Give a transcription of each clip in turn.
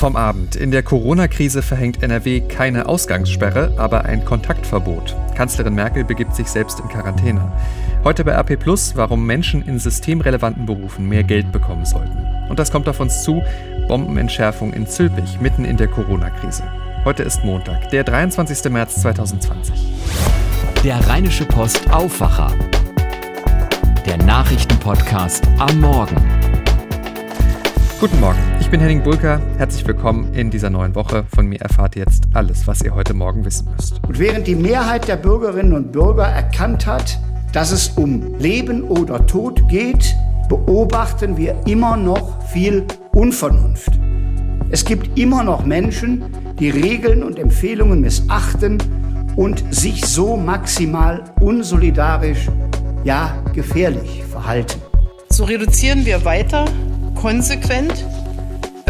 vom Abend. In der Corona-Krise verhängt NRW keine Ausgangssperre, aber ein Kontaktverbot. Kanzlerin Merkel begibt sich selbst in Quarantäne. Heute bei AP Plus, warum Menschen in systemrelevanten Berufen mehr Geld bekommen sollten. Und das kommt auf uns zu: Bombenentschärfung in Zülpich, mitten in der Corona-Krise. Heute ist Montag, der 23. März 2020. Der Rheinische Post Aufwacher. Der Nachrichtenpodcast am Morgen. Guten Morgen, ich bin Henning Bulker. Herzlich willkommen in dieser neuen Woche. Von mir erfahrt ihr jetzt alles, was ihr heute Morgen wissen müsst. Und während die Mehrheit der Bürgerinnen und Bürger erkannt hat, dass es um Leben oder Tod geht, beobachten wir immer noch viel Unvernunft. Es gibt immer noch Menschen, die Regeln und Empfehlungen missachten und sich so maximal unsolidarisch, ja gefährlich verhalten. So reduzieren wir weiter konsequent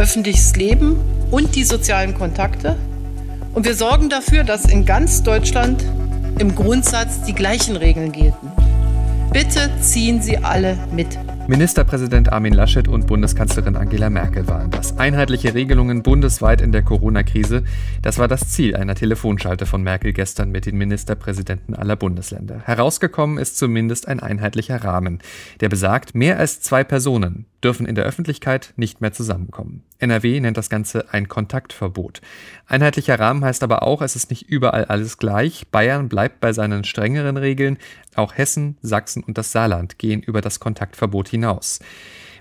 öffentliches Leben und die sozialen Kontakte. Und wir sorgen dafür, dass in ganz Deutschland im Grundsatz die gleichen Regeln gelten. Bitte ziehen Sie alle mit. Ministerpräsident Armin Laschet und Bundeskanzlerin Angela Merkel waren das. Einheitliche Regelungen bundesweit in der Corona-Krise, das war das Ziel einer Telefonschalte von Merkel gestern mit den Ministerpräsidenten aller Bundesländer. Herausgekommen ist zumindest ein einheitlicher Rahmen, der besagt, mehr als zwei Personen dürfen in der Öffentlichkeit nicht mehr zusammenkommen. NRW nennt das Ganze ein Kontaktverbot. Einheitlicher Rahmen heißt aber auch, es ist nicht überall alles gleich. Bayern bleibt bei seinen strengeren Regeln. Auch Hessen, Sachsen und das Saarland gehen über das Kontaktverbot hinaus.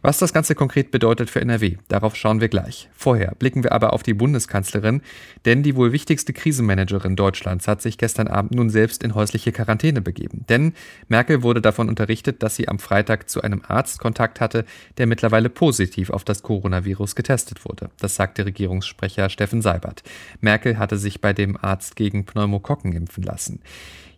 Was das Ganze konkret bedeutet für NRW, darauf schauen wir gleich. Vorher blicken wir aber auf die Bundeskanzlerin, denn die wohl wichtigste Krisenmanagerin Deutschlands hat sich gestern Abend nun selbst in häusliche Quarantäne begeben. Denn Merkel wurde davon unterrichtet, dass sie am Freitag zu einem Arzt Kontakt hatte, der mittlerweile positiv auf das Coronavirus getestet wurde. Das sagte Regierungssprecher Steffen Seibert. Merkel hatte sich bei dem Arzt gegen Pneumokokken impfen lassen.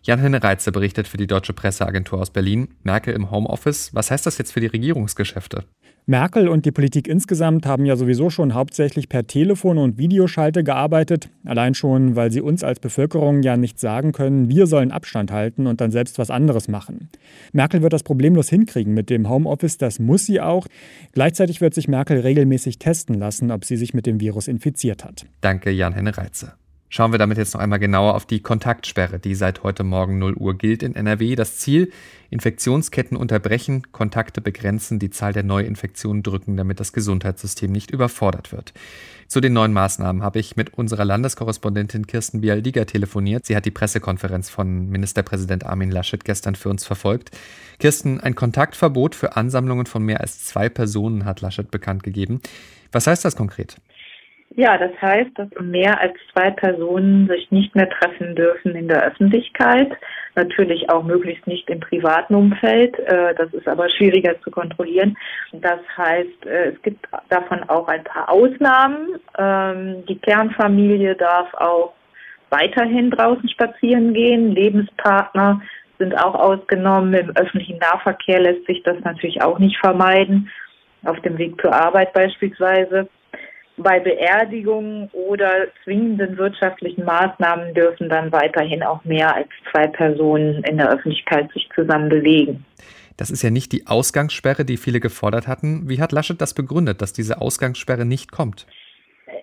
Jan-Henne Reitze berichtet für die Deutsche Presseagentur aus Berlin. Merkel im Homeoffice. Was heißt das jetzt für die Regierungsgeschäfte? Merkel und die Politik insgesamt haben ja sowieso schon hauptsächlich per Telefon und Videoschalte gearbeitet. Allein schon, weil sie uns als Bevölkerung ja nicht sagen können, wir sollen Abstand halten und dann selbst was anderes machen. Merkel wird das problemlos hinkriegen mit dem Homeoffice, das muss sie auch. Gleichzeitig wird sich Merkel regelmäßig testen lassen, ob sie sich mit dem Virus infiziert hat. Danke, Jan-Henne Reitze. Schauen wir damit jetzt noch einmal genauer auf die Kontaktsperre, die seit heute Morgen 0 Uhr gilt in NRW. Das Ziel, Infektionsketten unterbrechen, Kontakte begrenzen, die Zahl der Neuinfektionen drücken, damit das Gesundheitssystem nicht überfordert wird. Zu den neuen Maßnahmen habe ich mit unserer Landeskorrespondentin Kirsten Bialdiger telefoniert. Sie hat die Pressekonferenz von Ministerpräsident Armin Laschet gestern für uns verfolgt. Kirsten, ein Kontaktverbot für Ansammlungen von mehr als zwei Personen hat Laschet bekannt gegeben. Was heißt das konkret? Ja, das heißt, dass mehr als zwei Personen sich nicht mehr treffen dürfen in der Öffentlichkeit. Natürlich auch möglichst nicht im privaten Umfeld. Äh, das ist aber schwieriger zu kontrollieren. Das heißt, äh, es gibt davon auch ein paar Ausnahmen. Ähm, die Kernfamilie darf auch weiterhin draußen spazieren gehen. Lebenspartner sind auch ausgenommen. Im öffentlichen Nahverkehr lässt sich das natürlich auch nicht vermeiden. Auf dem Weg zur Arbeit beispielsweise. Bei Beerdigungen oder zwingenden wirtschaftlichen Maßnahmen dürfen dann weiterhin auch mehr als zwei Personen in der Öffentlichkeit sich zusammen bewegen. Das ist ja nicht die Ausgangssperre, die viele gefordert hatten. Wie hat Laschet das begründet, dass diese Ausgangssperre nicht kommt?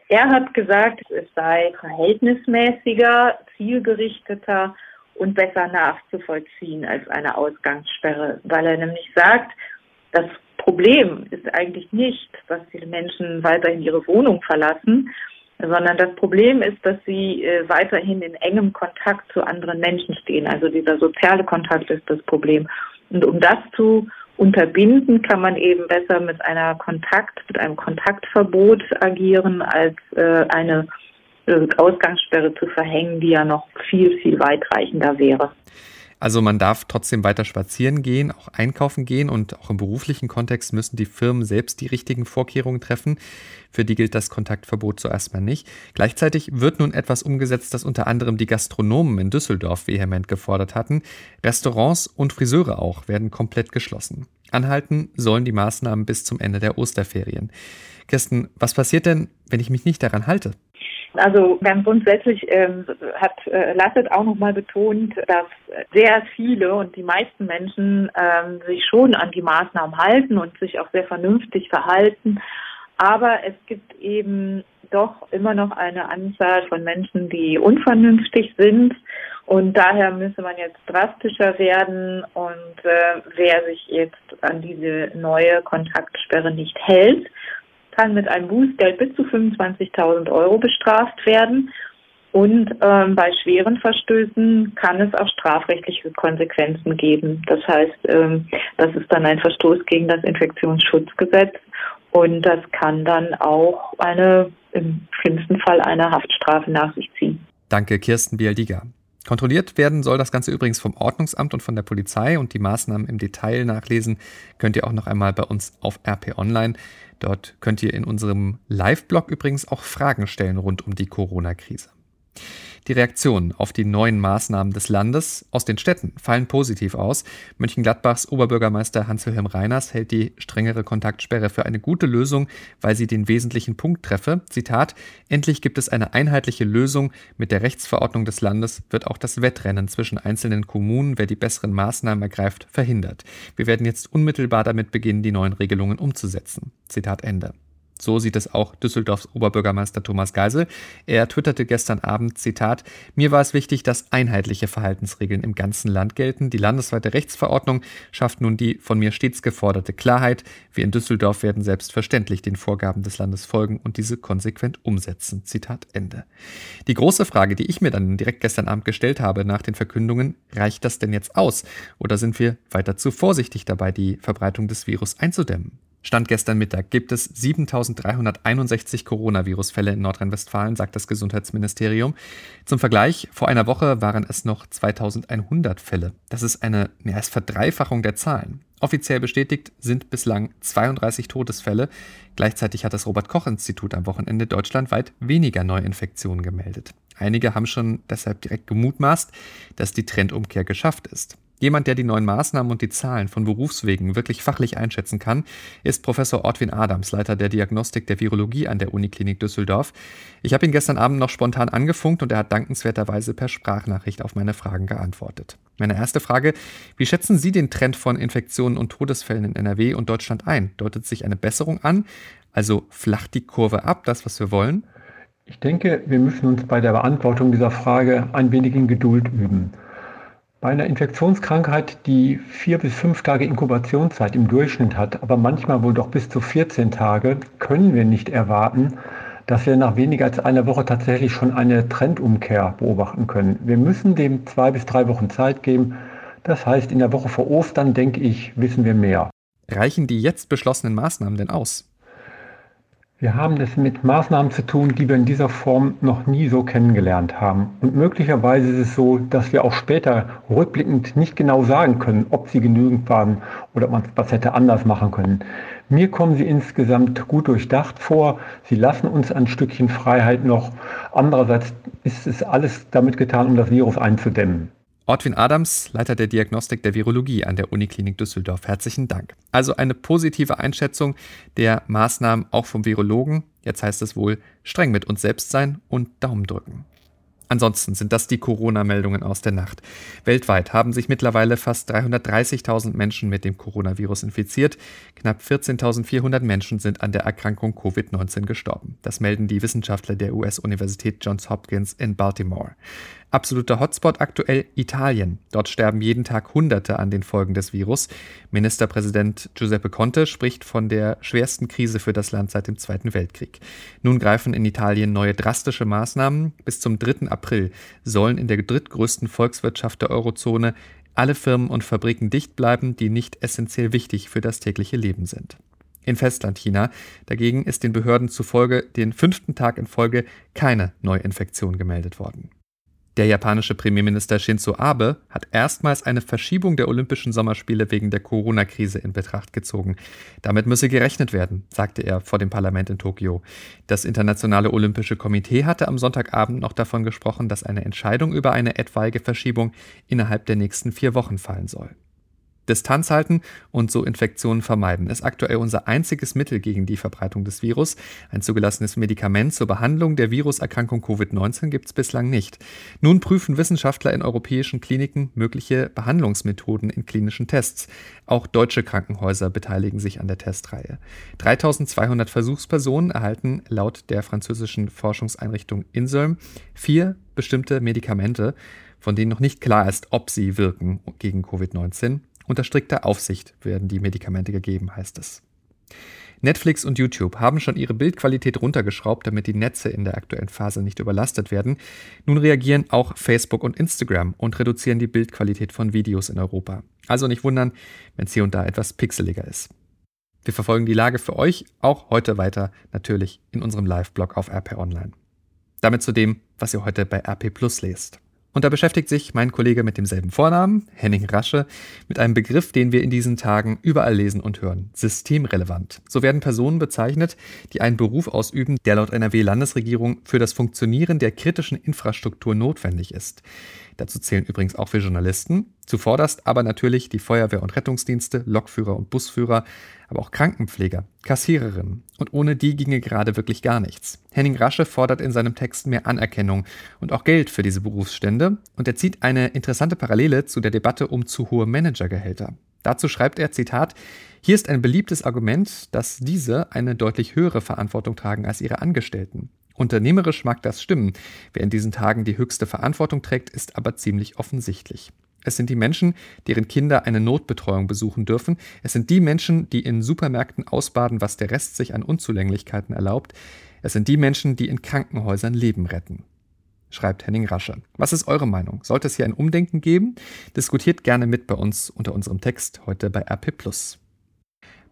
Er hat gesagt, es sei verhältnismäßiger, zielgerichteter und besser nachzuvollziehen als eine Ausgangssperre, weil er nämlich sagt, das Problem ist eigentlich nicht, dass die Menschen weiterhin ihre Wohnung verlassen, sondern das Problem ist, dass sie äh, weiterhin in engem Kontakt zu anderen Menschen stehen. Also dieser soziale Kontakt ist das Problem. Und um das zu unterbinden, kann man eben besser mit einer Kontakt, mit einem Kontaktverbot agieren, als äh, eine äh, Ausgangssperre zu verhängen, die ja noch viel, viel weitreichender wäre. Also man darf trotzdem weiter spazieren gehen, auch einkaufen gehen und auch im beruflichen Kontext müssen die Firmen selbst die richtigen Vorkehrungen treffen. Für die gilt das Kontaktverbot zuerst mal nicht. Gleichzeitig wird nun etwas umgesetzt, das unter anderem die Gastronomen in Düsseldorf vehement gefordert hatten. Restaurants und Friseure auch werden komplett geschlossen. Anhalten sollen die Maßnahmen bis zum Ende der Osterferien. Kirsten, was passiert denn, wenn ich mich nicht daran halte? Also ganz grundsätzlich ähm, hat äh, Lasset auch nochmal betont, dass sehr viele und die meisten Menschen ähm, sich schon an die Maßnahmen halten und sich auch sehr vernünftig verhalten. Aber es gibt eben doch immer noch eine Anzahl von Menschen, die unvernünftig sind. Und daher müsse man jetzt drastischer werden. Und äh, wer sich jetzt an diese neue Kontaktsperre nicht hält, kann mit einem Bußgeld bis zu 25.000 Euro bestraft werden. Und ähm, bei schweren Verstößen kann es auch strafrechtliche Konsequenzen geben. Das heißt, ähm, das ist dann ein Verstoß gegen das Infektionsschutzgesetz und das kann dann auch eine, im schlimmsten Fall eine Haftstrafe nach sich ziehen. Danke, Kirsten Bialdiga. Kontrolliert werden soll das Ganze übrigens vom Ordnungsamt und von der Polizei und die Maßnahmen im Detail nachlesen könnt ihr auch noch einmal bei uns auf RP Online. Dort könnt ihr in unserem Live-Blog übrigens auch Fragen stellen rund um die Corona-Krise. Die Reaktionen auf die neuen Maßnahmen des Landes aus den Städten fallen positiv aus. Mönchengladbachs Oberbürgermeister Hans-Wilhelm Reiners hält die strengere Kontaktsperre für eine gute Lösung, weil sie den wesentlichen Punkt treffe. Zitat: Endlich gibt es eine einheitliche Lösung. Mit der Rechtsverordnung des Landes wird auch das Wettrennen zwischen einzelnen Kommunen, wer die besseren Maßnahmen ergreift, verhindert. Wir werden jetzt unmittelbar damit beginnen, die neuen Regelungen umzusetzen. Zitat Ende. So sieht es auch Düsseldorfs Oberbürgermeister Thomas Geisel. Er twitterte gestern Abend, Zitat, mir war es wichtig, dass einheitliche Verhaltensregeln im ganzen Land gelten. Die landesweite Rechtsverordnung schafft nun die von mir stets geforderte Klarheit. Wir in Düsseldorf werden selbstverständlich den Vorgaben des Landes folgen und diese konsequent umsetzen. Zitat Ende. Die große Frage, die ich mir dann direkt gestern Abend gestellt habe nach den Verkündungen, reicht das denn jetzt aus? Oder sind wir weiter zu vorsichtig dabei, die Verbreitung des Virus einzudämmen? Stand gestern Mittag gibt es 7361 Coronavirus-Fälle in Nordrhein-Westfalen, sagt das Gesundheitsministerium. Zum Vergleich, vor einer Woche waren es noch 2100 Fälle. Das ist eine mehr als Verdreifachung der Zahlen. Offiziell bestätigt sind bislang 32 Todesfälle. Gleichzeitig hat das Robert-Koch-Institut am Wochenende deutschlandweit weniger Neuinfektionen gemeldet. Einige haben schon deshalb direkt gemutmaßt, dass die Trendumkehr geschafft ist. Jemand, der die neuen Maßnahmen und die Zahlen von Berufswegen wirklich fachlich einschätzen kann, ist Professor Ortwin Adams, Leiter der Diagnostik der Virologie an der Uniklinik Düsseldorf. Ich habe ihn gestern Abend noch spontan angefunkt und er hat dankenswerterweise per Sprachnachricht auf meine Fragen geantwortet. Meine erste Frage, wie schätzen Sie den Trend von Infektionen und Todesfällen in NRW und Deutschland ein? Deutet sich eine Besserung an? Also flacht die Kurve ab, das, was wir wollen? Ich denke, wir müssen uns bei der Beantwortung dieser Frage ein wenig in Geduld üben. Bei einer Infektionskrankheit, die vier bis fünf Tage Inkubationszeit im Durchschnitt hat, aber manchmal wohl doch bis zu 14 Tage, können wir nicht erwarten, dass wir nach weniger als einer Woche tatsächlich schon eine Trendumkehr beobachten können. Wir müssen dem zwei bis drei Wochen Zeit geben. Das heißt, in der Woche vor Ostern, denke ich, wissen wir mehr. Reichen die jetzt beschlossenen Maßnahmen denn aus? Wir haben es mit Maßnahmen zu tun, die wir in dieser Form noch nie so kennengelernt haben. Und möglicherweise ist es so, dass wir auch später rückblickend nicht genau sagen können, ob sie genügend waren oder ob man was hätte anders machen können. Mir kommen sie insgesamt gut durchdacht vor. Sie lassen uns ein Stückchen Freiheit noch. Andererseits ist es alles damit getan, um das Virus einzudämmen. Ortwin Adams, Leiter der Diagnostik der Virologie an der Uniklinik Düsseldorf. Herzlichen Dank. Also eine positive Einschätzung der Maßnahmen auch vom Virologen. Jetzt heißt es wohl streng mit uns selbst sein und Daumen drücken. Ansonsten sind das die Corona-Meldungen aus der Nacht. Weltweit haben sich mittlerweile fast 330.000 Menschen mit dem Coronavirus infiziert. Knapp 14.400 Menschen sind an der Erkrankung Covid-19 gestorben. Das melden die Wissenschaftler der US-Universität Johns Hopkins in Baltimore. Absoluter Hotspot aktuell Italien. Dort sterben jeden Tag Hunderte an den Folgen des Virus. Ministerpräsident Giuseppe Conte spricht von der schwersten Krise für das Land seit dem Zweiten Weltkrieg. Nun greifen in Italien neue drastische Maßnahmen. Bis zum 3. April sollen in der drittgrößten Volkswirtschaft der Eurozone alle Firmen und Fabriken dicht bleiben, die nicht essentiell wichtig für das tägliche Leben sind. In Festlandchina dagegen ist den Behörden zufolge den fünften Tag in Folge keine Neuinfektion gemeldet worden. Der japanische Premierminister Shinzo Abe hat erstmals eine Verschiebung der Olympischen Sommerspiele wegen der Corona-Krise in Betracht gezogen. Damit müsse gerechnet werden, sagte er vor dem Parlament in Tokio. Das Internationale Olympische Komitee hatte am Sonntagabend noch davon gesprochen, dass eine Entscheidung über eine etwaige Verschiebung innerhalb der nächsten vier Wochen fallen soll. Distanz halten und so Infektionen vermeiden ist aktuell unser einziges Mittel gegen die Verbreitung des Virus. Ein zugelassenes Medikament zur Behandlung der Viruserkrankung Covid-19 gibt es bislang nicht. Nun prüfen Wissenschaftler in europäischen Kliniken mögliche Behandlungsmethoden in klinischen Tests. Auch deutsche Krankenhäuser beteiligen sich an der Testreihe. 3200 Versuchspersonen erhalten laut der französischen Forschungseinrichtung Inselm vier bestimmte Medikamente, von denen noch nicht klar ist, ob sie wirken gegen Covid-19. Unter strikter Aufsicht werden die Medikamente gegeben, heißt es. Netflix und YouTube haben schon ihre Bildqualität runtergeschraubt, damit die Netze in der aktuellen Phase nicht überlastet werden. Nun reagieren auch Facebook und Instagram und reduzieren die Bildqualität von Videos in Europa. Also nicht wundern, wenn es hier und da etwas pixeliger ist. Wir verfolgen die Lage für euch auch heute weiter natürlich in unserem Live-Blog auf RP Online. Damit zu dem, was ihr heute bei RP Plus lest. Und da beschäftigt sich mein Kollege mit demselben Vornamen, Henning Rasche, mit einem Begriff, den wir in diesen Tagen überall lesen und hören. Systemrelevant. So werden Personen bezeichnet, die einen Beruf ausüben, der laut NRW-Landesregierung für das Funktionieren der kritischen Infrastruktur notwendig ist. Dazu zählen übrigens auch für Journalisten, zuvorderst aber natürlich die Feuerwehr- und Rettungsdienste, Lokführer und Busführer, aber auch Krankenpfleger, Kassiererinnen. Und ohne die ginge gerade wirklich gar nichts. Henning Rasche fordert in seinem Text mehr Anerkennung und auch Geld für diese Berufsstände und er zieht eine interessante Parallele zu der Debatte um zu hohe Managergehälter. Dazu schreibt er, Zitat, hier ist ein beliebtes Argument, dass diese eine deutlich höhere Verantwortung tragen als ihre Angestellten. Unternehmerisch mag das stimmen. Wer in diesen Tagen die höchste Verantwortung trägt, ist aber ziemlich offensichtlich. Es sind die Menschen, deren Kinder eine Notbetreuung besuchen dürfen. Es sind die Menschen, die in Supermärkten ausbaden, was der Rest sich an Unzulänglichkeiten erlaubt. Es sind die Menschen, die in Krankenhäusern Leben retten. Schreibt Henning Rasche. Was ist eure Meinung? Sollte es hier ein Umdenken geben? Diskutiert gerne mit bei uns unter unserem Text heute bei RP.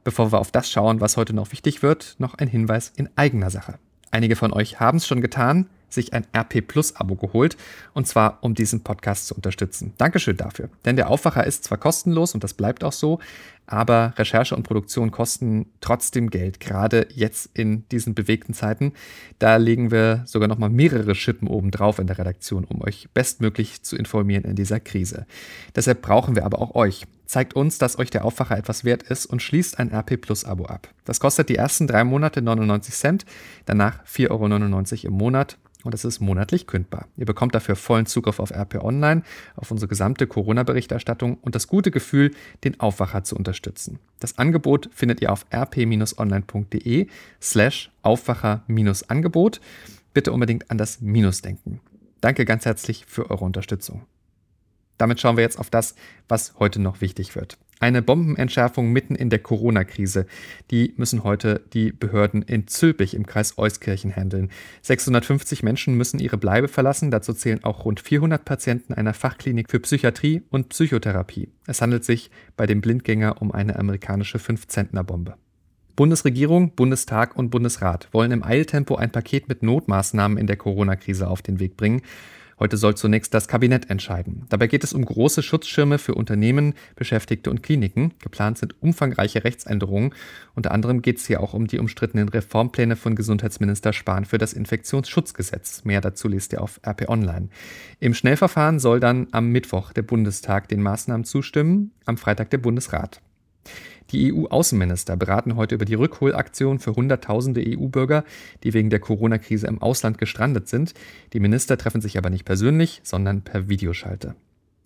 Bevor wir auf das schauen, was heute noch wichtig wird, noch ein Hinweis in eigener Sache. Einige von euch haben es schon getan, sich ein RP Plus Abo geholt und zwar um diesen Podcast zu unterstützen. Dankeschön dafür. Denn der Aufwacher ist zwar kostenlos und das bleibt auch so, aber Recherche und Produktion kosten trotzdem Geld, gerade jetzt in diesen bewegten Zeiten. Da legen wir sogar noch mal mehrere Schippen oben drauf in der Redaktion, um euch bestmöglich zu informieren in dieser Krise. Deshalb brauchen wir aber auch euch zeigt uns, dass euch der Aufwacher etwas wert ist und schließt ein RP Plus Abo ab. Das kostet die ersten drei Monate 99 Cent, danach 4,99 Euro im Monat und es ist monatlich kündbar. Ihr bekommt dafür vollen Zugriff auf RP Online, auf unsere gesamte Corona-Berichterstattung und das gute Gefühl, den Aufwacher zu unterstützen. Das Angebot findet ihr auf rp-online.de slash Aufwacher-Angebot. Bitte unbedingt an das Minus denken. Danke ganz herzlich für eure Unterstützung. Damit schauen wir jetzt auf das, was heute noch wichtig wird. Eine Bombenentschärfung mitten in der Corona-Krise. Die müssen heute die Behörden in Zülpich im Kreis Euskirchen handeln. 650 Menschen müssen ihre Bleibe verlassen. Dazu zählen auch rund 400 Patienten einer Fachklinik für Psychiatrie und Psychotherapie. Es handelt sich bei dem Blindgänger um eine amerikanische 5-Zentner-Bombe. Bundesregierung, Bundestag und Bundesrat wollen im Eiltempo ein Paket mit Notmaßnahmen in der Corona-Krise auf den Weg bringen. Heute soll zunächst das Kabinett entscheiden. Dabei geht es um große Schutzschirme für Unternehmen, Beschäftigte und Kliniken. Geplant sind umfangreiche Rechtsänderungen. Unter anderem geht es hier auch um die umstrittenen Reformpläne von Gesundheitsminister Spahn für das Infektionsschutzgesetz. Mehr dazu lest ihr auf RP Online. Im Schnellverfahren soll dann am Mittwoch der Bundestag den Maßnahmen zustimmen, am Freitag der Bundesrat. Die EU-Außenminister beraten heute über die Rückholaktion für Hunderttausende EU-Bürger, die wegen der Corona-Krise im Ausland gestrandet sind. Die Minister treffen sich aber nicht persönlich, sondern per Videoschalte.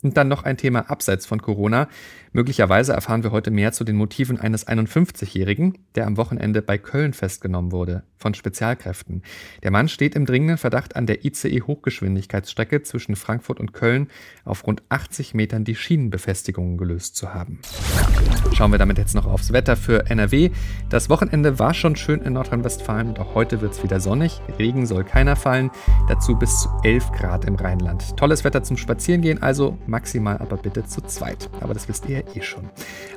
Und dann noch ein Thema abseits von Corona. Möglicherweise erfahren wir heute mehr zu den Motiven eines 51-Jährigen, der am Wochenende bei Köln festgenommen wurde, von Spezialkräften. Der Mann steht im dringenden Verdacht, an der ICE-Hochgeschwindigkeitsstrecke zwischen Frankfurt und Köln auf rund 80 Metern die Schienenbefestigungen gelöst zu haben. Schauen wir damit jetzt noch aufs Wetter für NRW. Das Wochenende war schon schön in Nordrhein-Westfalen und auch heute wird es wieder sonnig. Regen soll keiner fallen. Dazu bis zu 11 Grad im Rheinland. Tolles Wetter zum Spazierengehen, also maximal aber bitte zu zweit. Aber das wisst ihr eh schon.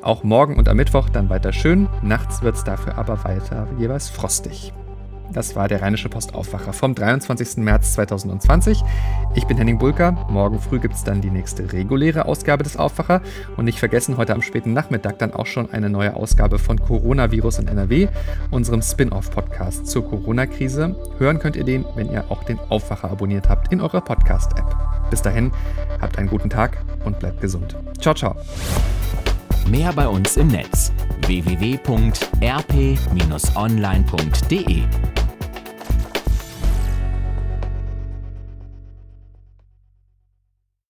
Auch morgen und am Mittwoch dann weiter schön, nachts wird es dafür aber weiter jeweils frostig. Das war der Rheinische Postaufwacher vom 23. März 2020. Ich bin Henning Bulker. Morgen früh gibt es dann die nächste reguläre Ausgabe des Aufwacher. Und nicht vergessen, heute am späten Nachmittag dann auch schon eine neue Ausgabe von Coronavirus in NRW, unserem Spin-off-Podcast zur Corona-Krise. Hören könnt ihr den, wenn ihr auch den Aufwacher abonniert habt in eurer Podcast-App. Bis dahin, habt einen guten Tag und bleibt gesund. Ciao, ciao. Mehr bei uns im Netz www.rp-online.de